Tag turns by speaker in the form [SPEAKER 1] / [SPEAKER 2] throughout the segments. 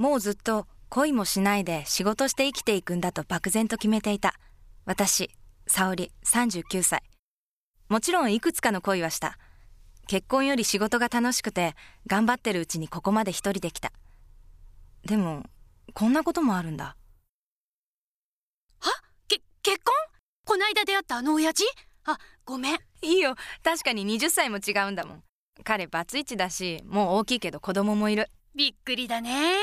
[SPEAKER 1] もうずっと恋もしないで仕事して生きていくんだと漠然と決めていた。私、沙織、39歳。もちろんいくつかの恋はした。結婚より仕事が楽しくて、頑張ってるうちにここまで一人で来た。でも、こんなこともあるんだ。
[SPEAKER 2] は？け、結婚？こないだ出会ったあの親父？あ、ごめん。
[SPEAKER 1] いいよ。確かに20歳も違うんだもん。彼バツイチだし、もう大きいけど子供もいる。
[SPEAKER 2] びっくりだね。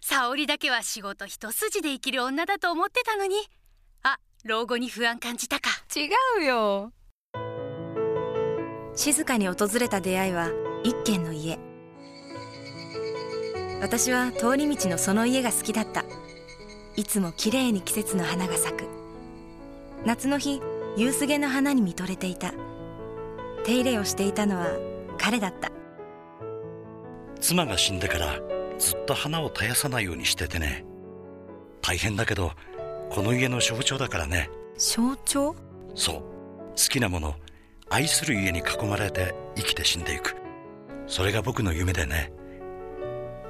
[SPEAKER 2] 沙織だけは仕事一筋で生きる女だと思ってたのに。あ、老後に不安感じたか。
[SPEAKER 1] 違うよ。静かに訪れた出会いは一軒の家。私は通り道のその家が好きだった。いつも綺麗に季節の花が咲く。夏の日、夕すげの花に見とれていた。手入れをしていたのは彼だった。
[SPEAKER 3] 妻が死んでからずっと花を絶やさないようにしててね。大変だけど、この家の象徴だからね。
[SPEAKER 1] 象徴？
[SPEAKER 3] そう。好きなもの、愛する家に囲まれて生きて死んでいく。それが僕の夢でね。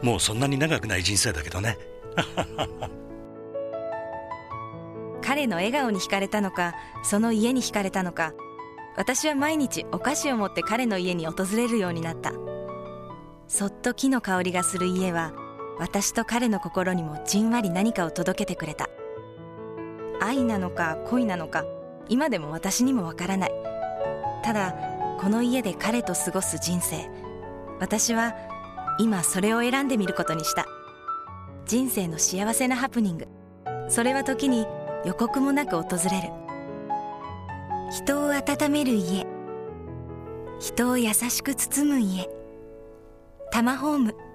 [SPEAKER 3] もうそんなに長くない人生だけどね。
[SPEAKER 1] 彼の笑顔に惹かれたのか、その家に惹かれたのか、私は毎日お菓子を持って彼の家に訪れるようになった。そっと木の香りがする家は、私と彼の心にもじんわり何かを届けてくれた。愛なのか恋なのか、今でも私にもわからない。ただ、この家で彼と過ごす人生。私は今それを選んでみることにした。人生の幸せなハプニング。それは時に予告もなく訪れる。人を温める家。人を優しく包む家。タマホーム。